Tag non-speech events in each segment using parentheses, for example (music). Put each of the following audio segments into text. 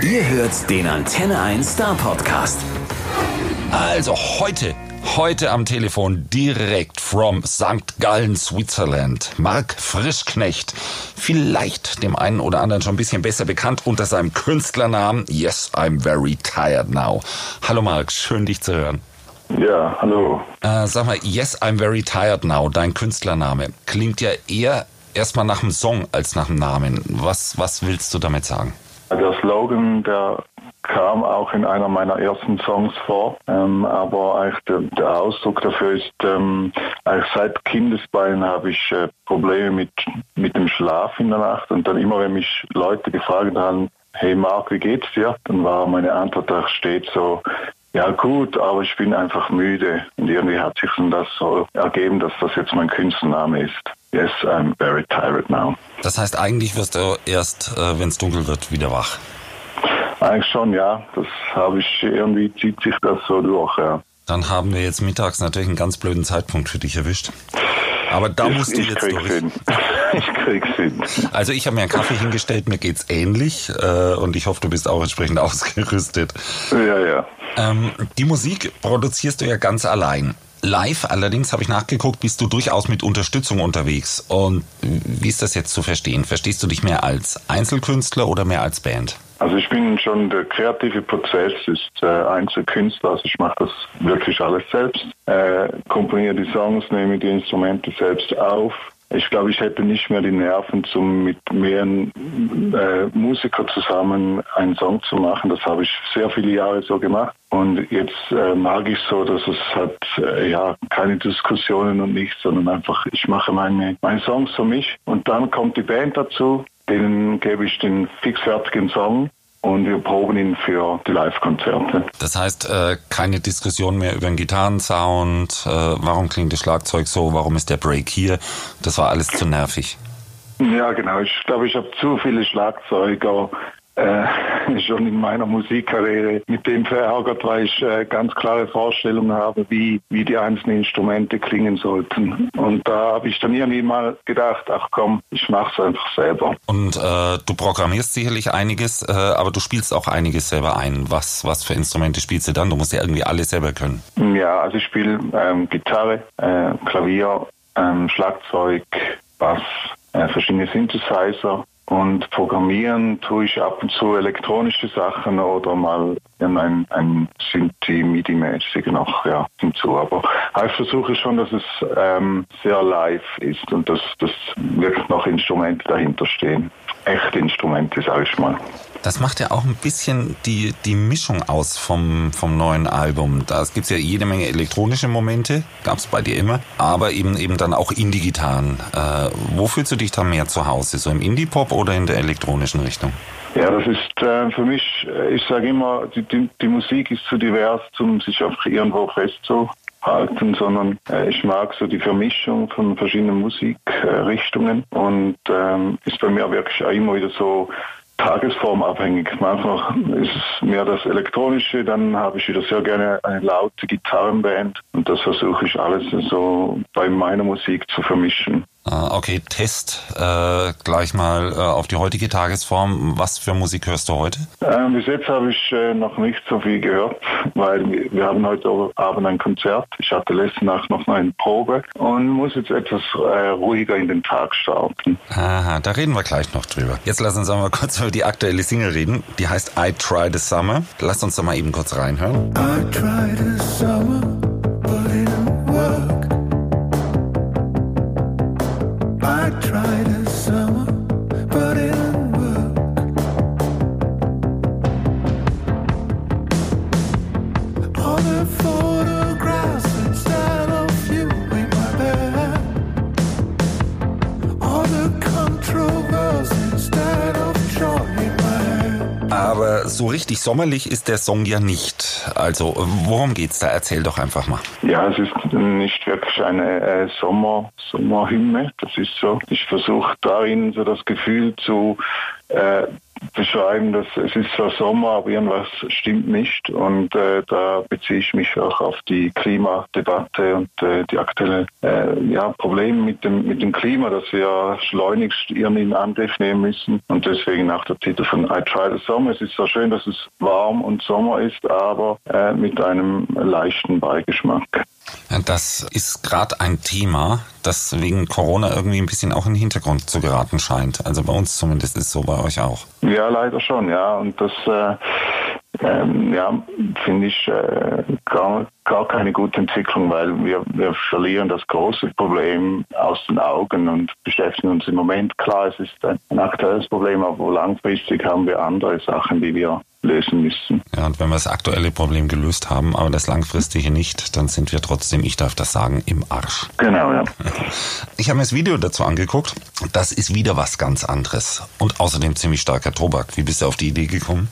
Ihr hört den Antenne 1 Star Podcast. Also heute, heute am Telefon direkt from St. Gallen, Switzerland. Marc Frischknecht. Vielleicht dem einen oder anderen schon ein bisschen besser bekannt unter seinem Künstlernamen Yes, I'm very tired now. Hallo Marc, schön dich zu hören. Ja, hallo. Äh, sag mal, Yes, I'm very tired now, dein Künstlername, klingt ja eher erstmal nach einem Song als nach einem Namen. Was, was willst du damit sagen? Der Slogan, der kam auch in einer meiner ersten Songs vor, ähm, aber eigentlich der, der, Ausdruck dafür ist, ähm, eigentlich seit Kindesbeinen habe ich äh, Probleme mit, mit dem Schlaf in der Nacht und dann immer, wenn mich Leute gefragt haben, hey Marc, wie geht's dir? Dann war meine Antwort da steht so, ja gut, aber ich bin einfach müde. Und irgendwie hat sich dann das so ergeben, dass das jetzt mein Künstlername ist. Yes, I'm very tired now. Das heißt, eigentlich wirst du erst, äh, wenn es dunkel wird, wieder wach. Eigentlich schon, ja. Das habe ich irgendwie zieht sich das so durch, ja. Dann haben wir jetzt mittags natürlich einen ganz blöden Zeitpunkt für dich erwischt. Aber da ich, musst du ich jetzt krieg's durch. Hin. (laughs) Ich krieg's hin. Also ich habe mir einen Kaffee hingestellt, mir geht's ähnlich äh, und ich hoffe, du bist auch entsprechend (laughs) ausgerüstet. Ja, ja. Ähm, die Musik produzierst du ja ganz allein. Live allerdings habe ich nachgeguckt, bist du durchaus mit Unterstützung unterwegs. Und wie ist das jetzt zu verstehen? Verstehst du dich mehr als Einzelkünstler oder mehr als Band? Also ich bin schon, der kreative Prozess ist äh, Einzelkünstler, also ich mache das wirklich alles selbst. Äh, komponiere die Songs, nehme die Instrumente selbst auf. Ich glaube, ich hätte nicht mehr die Nerven, zum mit mehreren äh, Musikern zusammen einen Song zu machen. Das habe ich sehr viele Jahre so gemacht. Und jetzt äh, mag ich so, dass es hat äh, ja keine Diskussionen und nichts, sondern einfach, ich mache meine, meine Songs für mich. Und dann kommt die Band dazu, denen gebe ich den fixfertigen Song und wir proben ihn für die Live-Konzerte. Das heißt, äh, keine Diskussion mehr über den Gitarrensound, äh, warum klingt das Schlagzeug so, warum ist der Break hier, das war alles zu nervig. Ja, genau. Ich glaube, ich habe zu viele Schlagzeuger äh, (laughs) schon in meiner Musikkarriere mit dem verärgert, weil ich äh, ganz klare Vorstellungen habe, wie, wie die einzelnen Instrumente klingen sollten. Und da habe ich dann irgendwie mal gedacht, ach komm, ich mache es einfach selber. Und äh, du programmierst sicherlich einiges, äh, aber du spielst auch einiges selber ein. Was, was für Instrumente spielst du dann? Du musst ja irgendwie alles selber können. Ja, also ich spiele ähm, Gitarre, äh, Klavier, ähm, Schlagzeug, Bass, äh, verschiedene Synthesizer und programmieren tue ich ab und zu elektronische Sachen oder mal ein, ein Synthi MIDI-mäßig noch ja, hinzu. Aber ich versuche schon, dass es ähm, sehr live ist und dass, dass wirklich noch Instrumente dahinter stehen. Echte Instrumente, sage ich mal. Das macht ja auch ein bisschen die, die Mischung aus vom, vom neuen Album. Da gibt es ja jede Menge elektronische Momente, gab es bei dir immer, aber eben eben dann auch Indie-Gitarren. Äh, wo fühlst du dich da mehr zu Hause? So im Indie-Pop oder in der elektronischen Richtung? Ja, das ist äh, für mich, ich sage immer, die, die, die, Musik ist zu divers, um sich einfach irgendwo festzuhalten, sondern äh, ich mag so die Vermischung von verschiedenen Musikrichtungen und ähm, ist bei mir wirklich auch immer wieder so tagesformabhängig. Manchmal ist es mehr das Elektronische, dann habe ich wieder sehr gerne eine laute Gitarrenband und das versuche ich alles so bei meiner Musik zu vermischen. Okay, Test äh, gleich mal äh, auf die heutige Tagesform. Was für Musik hörst du heute? Äh, bis jetzt habe ich äh, noch nicht so viel gehört, weil wir haben heute Abend ein Konzert. Ich hatte letzte Nacht noch mal eine Probe und muss jetzt etwas äh, ruhiger in den Tag starten. Aha, da reden wir gleich noch drüber. Jetzt lass uns mal (laughs) kurz über die aktuelle Single reden. Die heißt I Try the Summer. Lass uns doch mal eben kurz reinhören. I tried the summer, so richtig sommerlich ist der Song ja nicht. Also, worum geht's da? Erzähl doch einfach mal. Ja, es ist nicht wirklich eine äh, Sommer, Sommerhymne. Das ist so. Ich versuche darin so das Gefühl zu äh, besch schreiben, dass es ist zwar Sommer, aber irgendwas stimmt nicht. Und äh, da beziehe ich mich auch auf die Klimadebatte und äh, die aktuelle äh, ja, Probleme mit dem, mit dem Klima, dass wir schleunigst irgendwie in Angriff nehmen müssen. Und deswegen auch der Titel von I Try the Summer. Es ist so schön, dass es warm und Sommer ist, aber äh, mit einem leichten Beigeschmack. Das ist gerade ein Thema, das wegen Corona irgendwie ein bisschen auch in den Hintergrund zu geraten scheint. Also bei uns zumindest ist es so, bei euch auch. Ja, leider schon, ja. Und das äh, ähm, ja, finde ich äh, gar, gar keine gute Entwicklung, weil wir, wir verlieren das große Problem aus den Augen und beschäftigen uns im Moment. Klar, es ist ein, aktuelles Problem, aber langfristig haben wir andere Sachen, die wir lösen müssen. Ja, und wenn wir das aktuelle Problem gelöst haben, aber das langfristige nicht, dann sind wir trotzdem, ich darf das sagen, im Arsch. Genau, ja. (laughs) Ich habe mir das Video dazu angeguckt. Das ist wieder was ganz anderes. Und außerdem ziemlich starker Tobak. Wie bist du auf die Idee gekommen?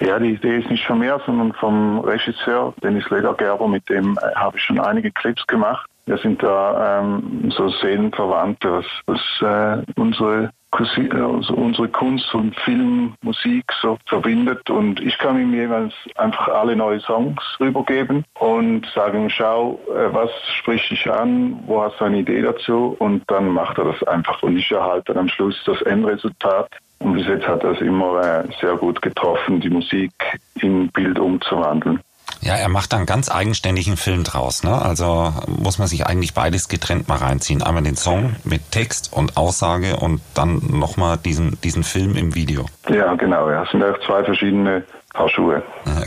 Ja, die Idee ist nicht von mir, sondern vom Regisseur Dennis Ledergerber, mit dem äh, habe ich schon einige Clips gemacht. Wir sind da ähm, so Seelenverwandte, was, was äh, unsere also unsere Kunst und Film, Musik so verbindet. Und ich kann ihm jeweils einfach alle neue Songs rübergeben und sagen, schau, äh, was spricht dich an, wo hast du eine Idee dazu? Und dann macht er das einfach. Und ich erhalte dann am Schluss das Endresultat. Und bis jetzt hat er es immer äh, sehr gut getroffen, die Musik in Bild umzuwandeln. Ja, er macht da einen ganz eigenständigen Film draus. Ne? Also muss man sich eigentlich beides getrennt mal reinziehen. Einmal den Song mit Text und Aussage und dann nochmal diesen, diesen Film im Video. Ja, genau, ja, es sind auch zwei verschiedene Paar Schuhe.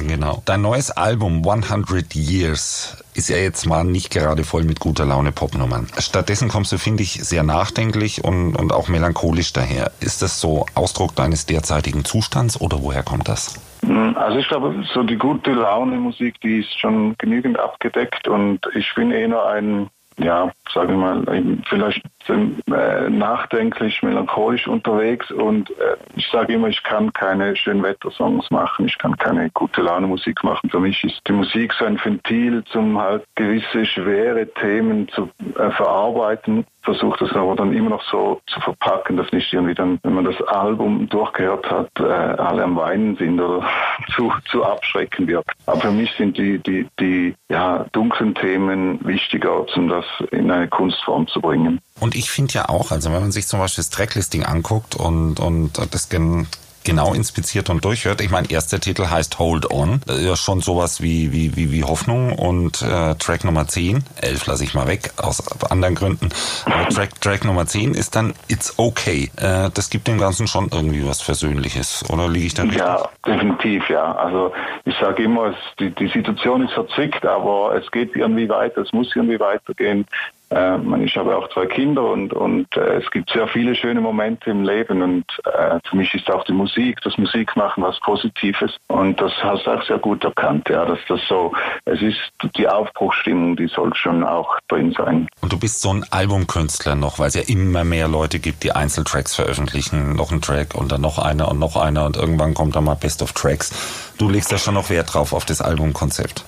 Genau. Dein neues Album 100 Years ist ja jetzt mal nicht gerade voll mit guter Laune Popnummern. Stattdessen kommst du, finde ich, sehr nachdenklich und, und auch melancholisch daher. Ist das so Ausdruck deines derzeitigen Zustands oder woher kommt das? Also ich glaube, so die gute Laune Musik, die ist schon genügend abgedeckt und ich bin eher ein, ja, sage ich mal, vielleicht äh, nachdenklich, melancholisch unterwegs und äh, ich sage immer, ich kann keine Schönwettersongs machen, ich kann keine gute Laune Musik machen. Für mich ist die Musik so ein Ventil, zum halt gewisse schwere Themen zu äh, verarbeiten versucht das aber dann immer noch so zu verpacken, dass nicht irgendwie dann, wenn man das Album durchgehört hat, äh, alle am Weinen sind oder (laughs) zu, zu abschrecken wirkt. Aber für mich sind die, die, die ja, dunklen Themen wichtiger, um das in eine Kunstform zu bringen. Und ich finde ja auch, also wenn man sich zum Beispiel das Tracklisting anguckt und, und das gen genau inspiziert und durchhört. Ich meine, erster Titel heißt Hold On. Ist ja schon sowas wie, wie, wie, wie Hoffnung und äh, Track Nummer 10, 11 lasse ich mal weg, aus anderen Gründen. Aber Track, Track Nummer 10 ist dann It's Okay. Äh, das gibt dem Ganzen schon irgendwie was Versöhnliches, oder liege ich da richtig? Ja, definitiv, ja. Also ich sage immer, es, die, die Situation ist verzwickt, aber es geht irgendwie weiter, es muss irgendwie weitergehen. Äh, ich habe auch zwei Kinder und, und äh, es gibt sehr viele schöne Momente im Leben und äh, für mich ist auch die Musik, das Musikmachen was Positives und das hast du auch sehr gut erkannt, ja, dass das so, es ist die Aufbruchstimmung, die soll schon auch drin sein. Und du bist so ein Albumkünstler noch, weil es ja immer mehr Leute gibt, die Einzeltracks veröffentlichen. Noch ein Track und dann noch einer und noch einer und irgendwann kommt dann mal Best of Tracks. Du legst da schon noch Wert drauf auf das Albumkonzept.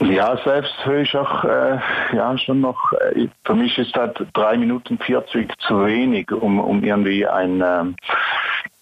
Ja, selbst höre ich auch, äh, ja, schon noch, äh, für mich ist halt drei Minuten 40 zu wenig, um, um irgendwie ein, ähm,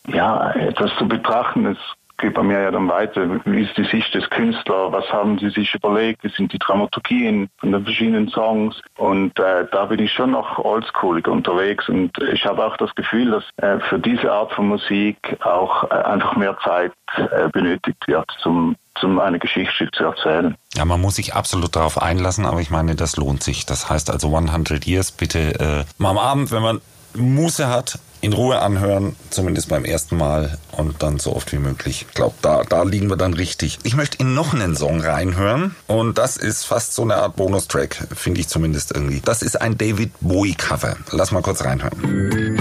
ja, etwas zu betrachten. Es geht bei mir ja dann weiter. Wie ist die Sicht des Künstlers? Was haben sie sich überlegt? Wie sind die Dramaturgien von den verschiedenen Songs? Und äh, da bin ich schon noch oldschoolig unterwegs und ich habe auch das Gefühl, dass äh, für diese Art von Musik auch äh, einfach mehr Zeit äh, benötigt wird, zum, zum eine Geschichte zu erzählen. Ja, man muss sich absolut darauf einlassen, aber ich meine, das lohnt sich. Das heißt also 100 Years bitte äh, mal am Abend, wenn man Muße hat, in Ruhe anhören, zumindest beim ersten Mal und dann so oft wie möglich. Ich glaube, da, da liegen wir dann richtig. Ich möchte in noch einen Song reinhören und das ist fast so eine Art Bonustrack, finde ich zumindest irgendwie. Das ist ein David Bowie Cover. Lass mal kurz reinhören.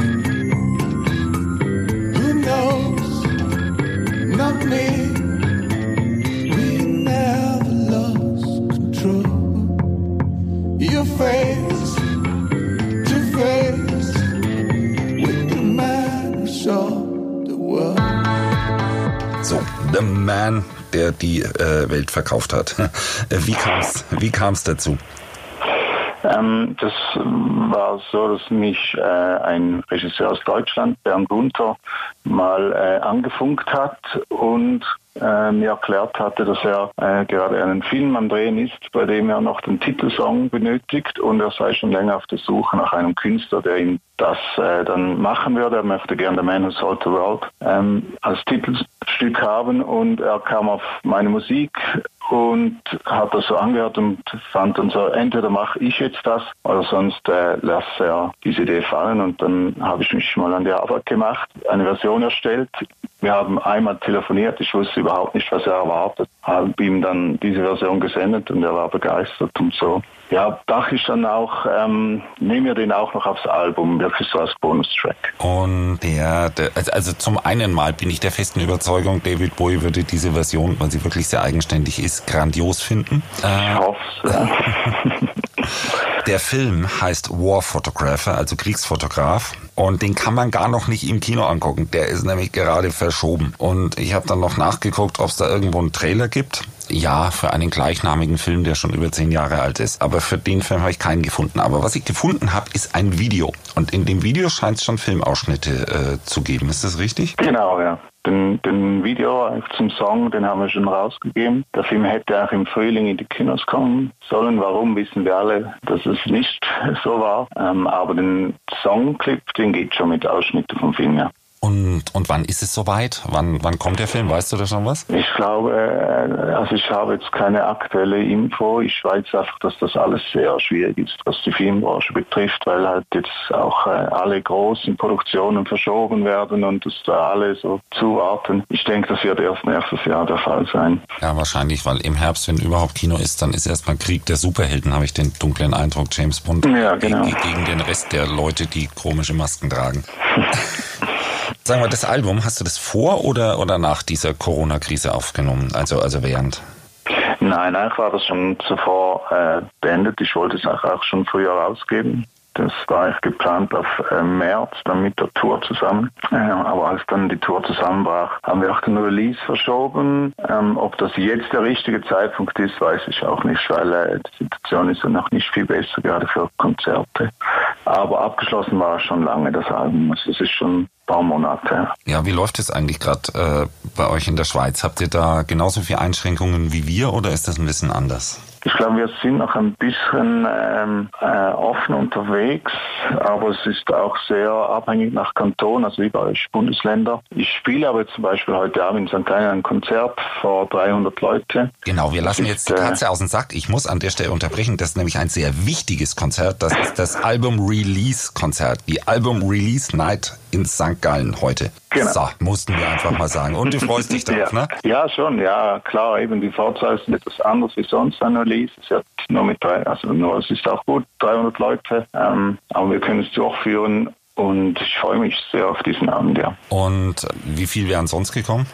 Die äh, Welt verkauft hat. (laughs) Wie kam's, wie kam's dazu? Ähm, das war so, dass mich äh, ein Regisseur aus Deutschland, Bernd Gunther, mal äh, angefunkt hat und äh, mir erklärt hatte, dass er äh, gerade einen Film am Drehen ist, bei dem er noch den Titelsong benötigt und er sei schon länger auf der Suche nach einem Künstler, der ihm das äh, dann machen würde. Er möchte gerne The Man Who Sold the World ähm, als Titelstück haben und er kam auf meine Musik und hat das so angehört und fand dann so, entweder mache ich jetzt das oder sonst äh, lasse er diese Idee fallen und dann habe ich mich mal an die Arbeit gemacht, eine Version erstellt. Wir haben einmal telefoniert, ich wusste überhaupt nicht, was er erwartet, habe ihm dann diese Version gesendet und er war begeistert und so. Ja, dachte ich dann auch, ähm, nehmen wir den auch noch aufs Album, wirklich so als Bonustrack. Und der, also- also zum einen mal bin ich der festen Überzeugung, David Bowie würde diese Version, weil sie wirklich sehr eigenständig ist, grandios finden. Ich Äh, hoffe ja. (laughs) der Film heißt War Photographer, also Kriegsfotograf. Und den kann man gar noch nicht im Kino angucken. Der ist nämlich gerade verschoben. Und ich habe dann noch nachgeguckt, ob es da irgendwo einen Trailer gibt. Ja, für einen gleichnamigen Film, der schon über zehn Jahre alt ist. Aber für den Film habe ich keinen gefunden. Aber was ich gefunden habe, ist ein Video. Und in dem Video scheint es schon Filmausschnitte äh, zu geben. Ist das richtig? Genau, ja. Den, den Video zum Song, den haben wir schon rausgegeben. Der Film hätte auch im Frühling in die Kinos kommen sollen. Warum, wissen wir alle, dass es nicht (laughs) so war. Ähm, aber den Songclip, den geht schon mit Ausschnitten vom Film, ja. Und, und wann ist es soweit? Wann, wann kommt der Film? Weißt du da schon was? Ich glaube, äh, also ich habe jetzt keine aktuelle Info. Ich weiß einfach, dass das alles sehr schwierig ist, was die Filmbranche betrifft, weil halt jetzt auch äh, alle großen Produktionen verschoben werden und dass da alle so zuwarten. Ich denke, das wird erst nächstes Jahr der Fall sein. Ja, wahrscheinlich, weil im Herbst, wenn überhaupt Kino ist, dann ist erstmal Krieg der Superhelden, habe ich den dunklen Eindruck, James Bond Ja, genau. gegen, gegen den Rest der Leute, die komische Masken tragen. (laughs) Sagen wir, das Album, hast du das vor oder, oder nach dieser Corona-Krise aufgenommen? Also, also während? Nein, eigentlich war das schon zuvor äh, beendet. Ich wollte es auch schon früher rausgeben. Das war eigentlich geplant auf äh, März, dann mit der Tour zusammen. Äh, aber als dann die Tour zusammenbrach, haben wir auch den Release verschoben. Ähm, ob das jetzt der richtige Zeitpunkt ist, weiß ich auch nicht, weil äh, die Situation ist ja noch nicht viel besser, gerade für Konzerte. Aber abgeschlossen war schon lange das Album. Also es ist schon ein paar Monate. Ja, wie läuft es eigentlich gerade bei euch in der Schweiz? Habt ihr da genauso viele Einschränkungen wie wir oder ist das ein bisschen anders? Ich glaube, wir sind noch ein bisschen ähm, äh, offen unterwegs, aber es ist auch sehr abhängig nach Kanton, also wie bei euch Bundesländer. Ich spiele aber zum Beispiel heute Abend in St. Gallen ein Konzert vor 300 Leute. Genau, wir lassen ist, jetzt die äh, Katze aus dem Sack. Ich muss an der Stelle unterbrechen. Das ist nämlich ein sehr wichtiges Konzert. Das ist das Album-Release-Konzert. Die Album-Release-Night in St. Gallen heute. Genau. So, mussten wir einfach mal sagen. Und du freust dich drauf, (laughs) ja. ne? ja, schon, ja, klar, eben die Vorzahl ist etwas anders wie sonst Release. Es hat nur mit drei, also nur, es ist auch gut, 300 Leute, ähm, aber wir können es durchführen und ich freue mich sehr auf diesen Abend, ja. Und wie viel wären sonst gekommen?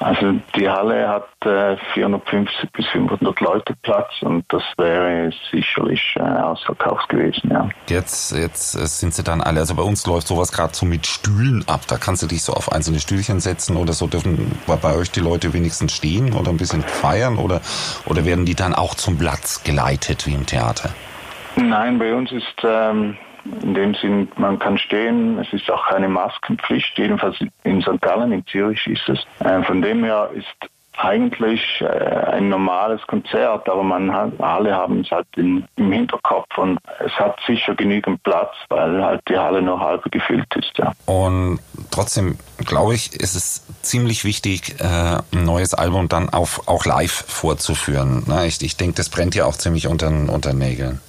Also die Halle hat äh, 450 bis 500 Leute Platz und das wäre sicherlich äh, ausverkauft gewesen, ja. Jetzt, jetzt äh, sind sie dann alle, also bei uns läuft sowas gerade so mit Stühlen ab. Da kannst du dich so auf einzelne Stühlchen setzen oder so. Dürfen bei, bei euch die Leute wenigstens stehen oder ein bisschen feiern oder, oder werden die dann auch zum Platz geleitet wie im Theater? Nein, bei uns ist ähm, in dem Sinn, man kann stehen, es ist auch keine Maskenpflicht, jedenfalls in St. Gallen, in Zürich ist es. Äh, von dem her ist eigentlich äh, ein normales Konzert, aber man hat, alle haben es halt im Hinterkopf und es hat sicher genügend Platz, weil halt die Halle nur halb gefüllt ist, ja. Und trotzdem glaube ich, ist es ziemlich wichtig, äh, ein neues Album dann auch live vorzuführen. Ne? Ich, ich denke, das brennt ja auch ziemlich unter, unter den Nägeln.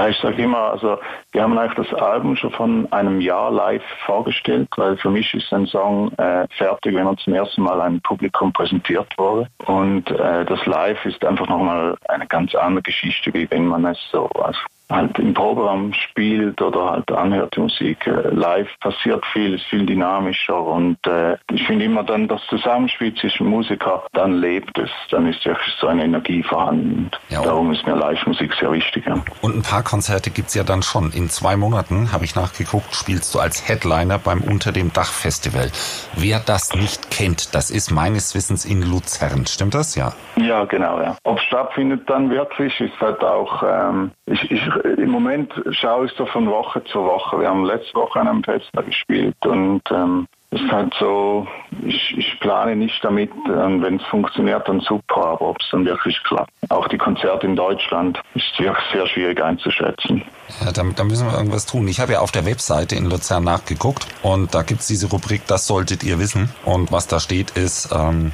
Ja, ich sage immer, also wir haben eigentlich das Album schon von einem Jahr live vorgestellt, weil für mich ist ein Song äh, fertig, wenn er zum ersten Mal einem Publikum präsentiert wurde. Und äh, das Live ist einfach nochmal eine ganz andere Geschichte, wie wenn man es so also halt im Proberaum spielt oder halt anhört die Musik. Äh, live passiert viel, ist viel dynamischer und äh, ich finde immer dann das Zusammenspiel zwischen Musiker, dann lebt es, dann ist wirklich so eine Energie vorhanden. Ja, darum ist mir Live-Musik sehr wichtig. Ja. Und ein paar Konzerte gibt's ja dann schon. In zwei Monaten, habe ich nachgeguckt, spielst du als Headliner beim Unter dem Dach Festival. Wer das nicht kennt, das ist meines Wissens in Luzern. Stimmt das? Ja. Ja, genau, ja. Ob es stattfindet dann wirklich, ist halt auch, ähm, ich, ich im Moment schaue ich so von Woche zu Woche. Wir haben letzte Woche an einem Festival gespielt und ähm, es ist halt so, ich, ich plane nicht damit, ähm, wenn es funktioniert, dann super, aber ob es dann wirklich klappt. Auch die Konzerte in Deutschland ist sehr, sehr schwierig einzuschätzen. Ja, da, da müssen wir irgendwas tun. Ich habe ja auf der Webseite in Luzern nachgeguckt und da gibt's diese Rubrik, das solltet ihr wissen. Und was da steht, ist ähm,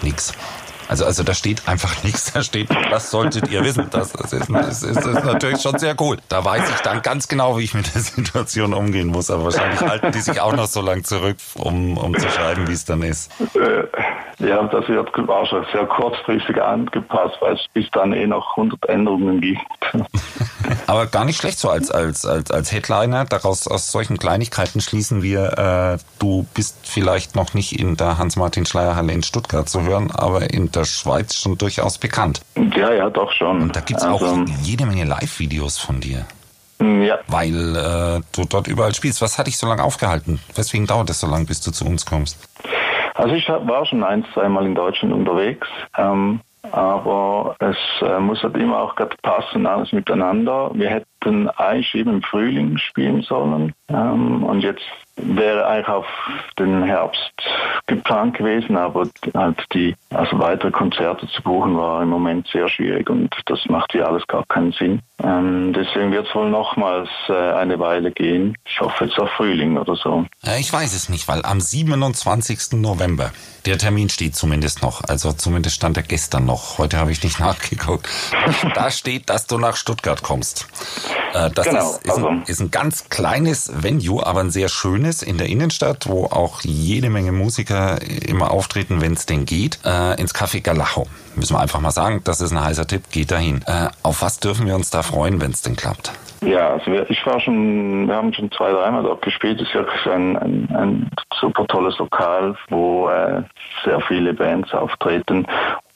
nix. Also, also da steht einfach nichts, da steht, das solltet ihr wissen. Das, das, ist, das, ist, das ist natürlich schon sehr cool. Da weiß ich dann ganz genau, wie ich mit der Situation umgehen muss. Aber wahrscheinlich halten die sich auch noch so lange zurück, um, um zu schreiben, wie es dann ist. Äh, ja, das wird wahrscheinlich sehr kurzfristig angepasst, weil es bis dann eh noch 100 Änderungen gibt. (laughs) Aber gar nicht schlecht so als, als, als, als Headliner. Daraus aus solchen Kleinigkeiten schließen wir, äh, du bist vielleicht noch nicht in der Hans-Martin-Schleierhalle in Stuttgart zu hören, aber in der Schweiz schon durchaus bekannt. Ja, ja, doch schon. Und da gibt's Also, auch jede Menge Live-Videos von dir. Ja, Weil äh, du dort überall spielst. Was hat dich so lange aufgehalten? Weswegen dauert es so lange, bis du zu uns kommst? Also ich war schon ein, zweimal in Deutschland unterwegs, ähm, aber es äh, muss halt immer auch gerade passen, alles miteinander. Wir hätten eigentlich eben im Frühling spielen sollen ähm, und jetzt wäre eigentlich auf den Herbst geplant gewesen, aber halt die, also weitere Konzerte zu buchen war im Moment sehr schwierig und das macht ja alles gar keinen Sinn. Ähm, deswegen wird es wohl nochmals äh, eine Weile gehen. Ich hoffe jetzt auf Frühling oder so. Äh, ich weiß es nicht, weil am 27. November, der Termin steht zumindest noch, also zumindest stand er gestern noch, heute habe ich nicht (laughs) nachgeguckt, da steht, dass du nach Stuttgart kommst. Äh, Das Genau, ist, ist, ein, also- ist ein ganz kleines Venue, aber ein sehr schönes in der Innenstadt, wo auch jede Menge Musiker immer auftreten, wenn es denn geht, äh, ins Café Galacho. Müssen wir einfach mal sagen, das ist ein heißer Tipp, geht dahin. Äh, auf was dürfen wir uns da freuen, wenn es denn klappt? Ja, also wir, ich war schon, wir haben schon zwei, dreimal dort gespielt. Es ist wirklich ein, ein, ein super tolles Lokal, wo äh, sehr viele Bands auftreten.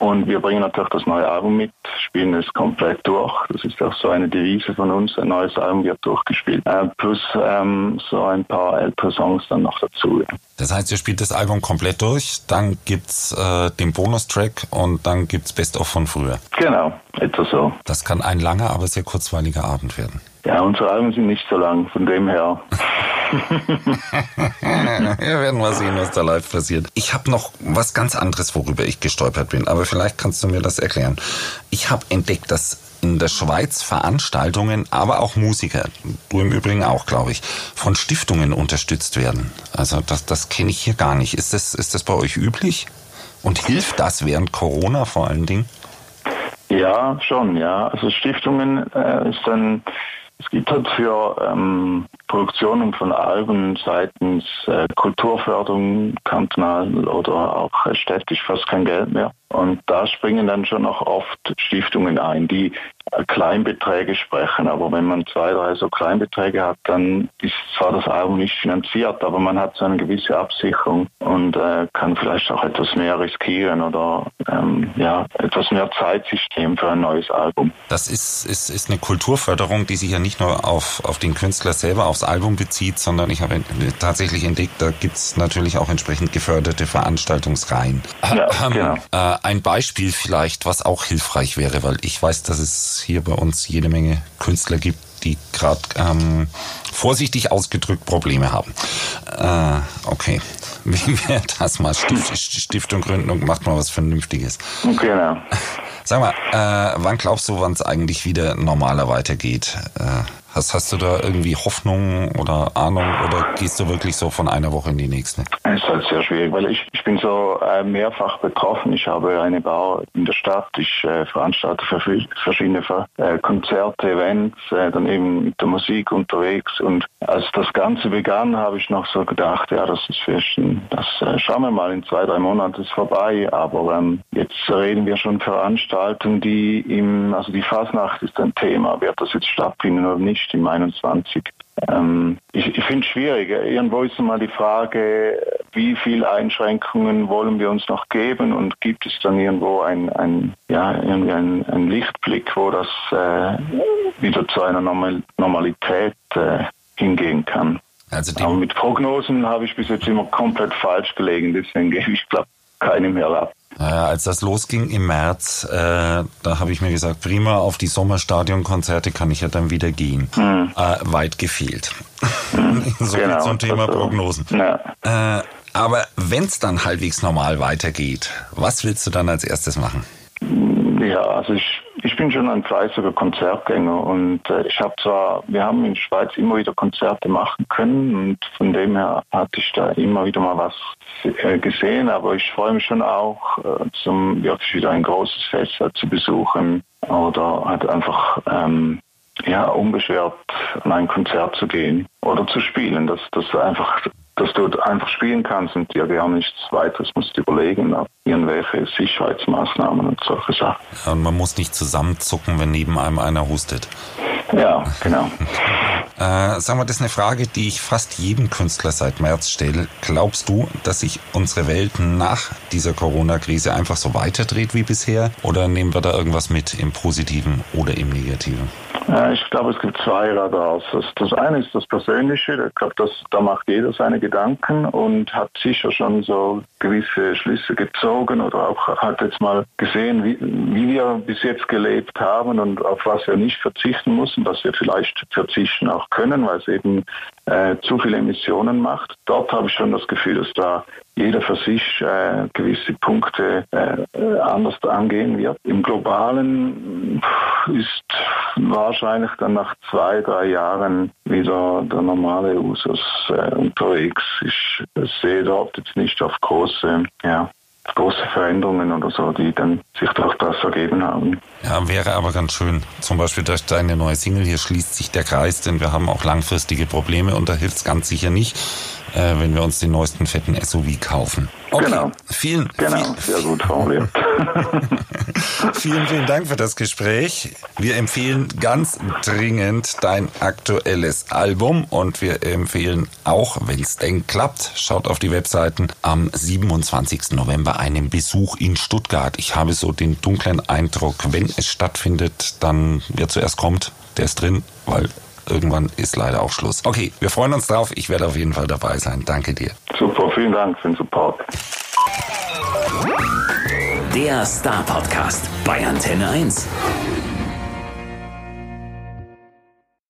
Und wir bringen natürlich das neue Album mit, spielen es komplett durch. Das ist auch so eine Devise von uns. Ein neues Album wird durchgespielt. Äh, plus ähm, so ein paar ältere Songs dann noch dazu. Das heißt, ihr spielt das Album komplett durch, dann gibt's äh, den Bonustrack und dann gibt's Best of von früher. Genau, etwa so. Das kann ein langer, aber sehr kurzweiliger Abend werden. Ja, unsere Alben sind nicht so lang, von dem her. (laughs) Wir werden mal sehen, was da live passiert. Ich habe noch was ganz anderes, worüber ich gestolpert bin, aber vielleicht kannst du mir das erklären. Ich habe entdeckt, dass in der Schweiz Veranstaltungen, aber auch Musiker, du im Übrigen auch, glaube ich, von Stiftungen unterstützt werden. Also das, das kenne ich hier gar nicht. Ist das, ist das bei euch üblich? Und hilft das während Corona vor allen Dingen? Ja, schon, ja. Also Stiftungen äh, ist dann, es gibt halt für ähm, Produktionen von Alben seitens äh, Kulturförderung kantonal oder auch äh, städtisch fast kein Geld mehr. Und da springen dann schon auch oft Stiftungen ein, die äh, Kleinbeträge sprechen. Aber wenn man zwei, drei so Kleinbeträge hat, dann ist zwar das Album nicht finanziert, aber man hat so eine gewisse Absicherung und äh, kann vielleicht auch etwas mehr riskieren oder ähm, ja, etwas mehr Zeitsystem für ein neues Album. Das ist, ist, ist eine Kulturförderung, die sich ja nicht nur auf, auf den Künstler selber, aufs Album bezieht, sondern ich habe tatsächlich entdeckt, da gibt's natürlich auch entsprechend geförderte Veranstaltungsreihen. Ja, Ähm, genau. äh, ein Beispiel vielleicht, was auch hilfreich wäre, weil ich weiß, dass es hier bei uns jede Menge Künstler gibt, die gerade ähm, vorsichtig ausgedrückt Probleme haben. Äh, okay, (laughs) wie wäre das mal? Stift, Stiftung gründen und macht mal was Vernünftiges. Genau. (laughs) Sag mal, äh, wann glaubst du, wann es eigentlich wieder normaler weitergeht? Äh, hast, hast du da irgendwie Hoffnung oder Ahnung oder gehst du wirklich so von einer Woche in die nächste? Ist halt sehr schwierig, weil ich, ich bin so äh, mehrfach betroffen. Ich habe eine Bar in der Stadt, ich äh, veranstalte verschiedene Ver äh, Konzerte, Events, äh, dann eben mit der Musik unterwegs. Und als das Ganze begann, habe ich noch so gedacht, ja, das ist ein- das äh, schauen wir mal, in zwei, drei Monaten ist vorbei. Aber ähm, jetzt reden wir schon Veranstaltungen, die im, also die Fasnacht ist ein Thema, wird das jetzt stattfinden oder nicht im 21. Ähm, ich ich finde es schwierig. Irgendwo ist mal die Frage, wie viele Einschränkungen wollen wir uns noch geben und gibt es dann irgendwo ein, ein ja, irgendwie ein, ein Lichtblick, wo das äh, wieder zu einer Normal Normalität äh, hingehen kann. Also Aber mit Prognosen habe ich bis jetzt immer komplett falsch gelegen, deswegen (laughs) gebe ich glaube keine mehr ab. Naja, als das losging im März, äh, da habe ich mir gesagt, prima, auf die Sommerstadionkonzerte kann ich ja dann wieder gehen. Äh, weit gefehlt. (laughs) so viel zum Thema also, Prognosen. Ja. Äh, aber wenn es dann halbwegs normal weitergeht, was willst du dann als erstes machen? Ja, also ich, ich bin schon ein fleißiger Konzertgänger und äh, ich habe zwar, wir haben in der Schweiz immer wieder Konzerte machen können und von dem her hatte ich da immer wieder mal was äh, gesehen, aber ich freue mich schon auch, äh, zum wirklich wieder ein großes Fest zu besuchen oder halt einfach ähm, ja, unbeschwert an ein Konzert zu gehen oder zu spielen, dass das einfach dass du einfach spielen kannst und dir gar nichts weiteres musst überlegen, irgendwelche Sicherheitsmaßnahmen und solche Sachen. Ja, und man muss nicht zusammenzucken, wenn neben einem einer hustet. Ja, genau. (laughs) Äh, sagen wir, das ist eine Frage, die ich fast jedem Künstler seit März stelle. Glaubst du, dass sich unsere Welt nach dieser Corona-Krise einfach so weiterdreht wie bisher? Oder nehmen wir da irgendwas mit im Positiven oder im Negativen? Ich glaube, es gibt zwei daraus. Das eine ist das Persönliche. Ich glaube, das, da macht jeder seine Gedanken und hat sicher schon so gewisse Schlüsse gezogen oder auch hat jetzt mal gesehen, wie, wie wir bis jetzt gelebt haben und auf was wir nicht verzichten müssen, was wir vielleicht verzichten auch können, weil es eben äh, zu viele Emissionen macht. Dort habe ich schon das Gefühl, dass da jeder für sich äh, gewisse Punkte äh, anders angehen wird. Im Globalen ist wahrscheinlich dann nach zwei, drei Jahren wieder der normale Usus äh, unterwegs. Ich sehe dort jetzt nicht auf große, ja, große Veränderungen oder so, die dann sich durch das ergeben haben. Ja, wäre aber ganz schön. Zum Beispiel durch deine neue Single hier schließt sich der Kreis, denn wir haben auch langfristige Probleme und da hilft es ganz sicher nicht, äh, wenn wir uns den neuesten fetten SUV kaufen. Okay, Genau. vielen, Genau, vielen, sehr gut formuliert. (laughs) Vielen, vielen Dank für das Gespräch. Wir empfehlen ganz dringend dein aktuelles Album und wir empfehlen auch, wenn es denn klappt, schaut auf die Webseiten am 27. November einen Besuch in Stuttgart. Ich habe so den dunklen Eindruck, wenn es stattfindet, dann wer zuerst kommt, der ist drin, weil irgendwann ist leider auch Schluss. Okay, wir freuen uns drauf. Ich werde auf jeden Fall dabei sein. Danke dir. Super, vielen Dank für den Support. Der Star Podcast bei Antenne 1.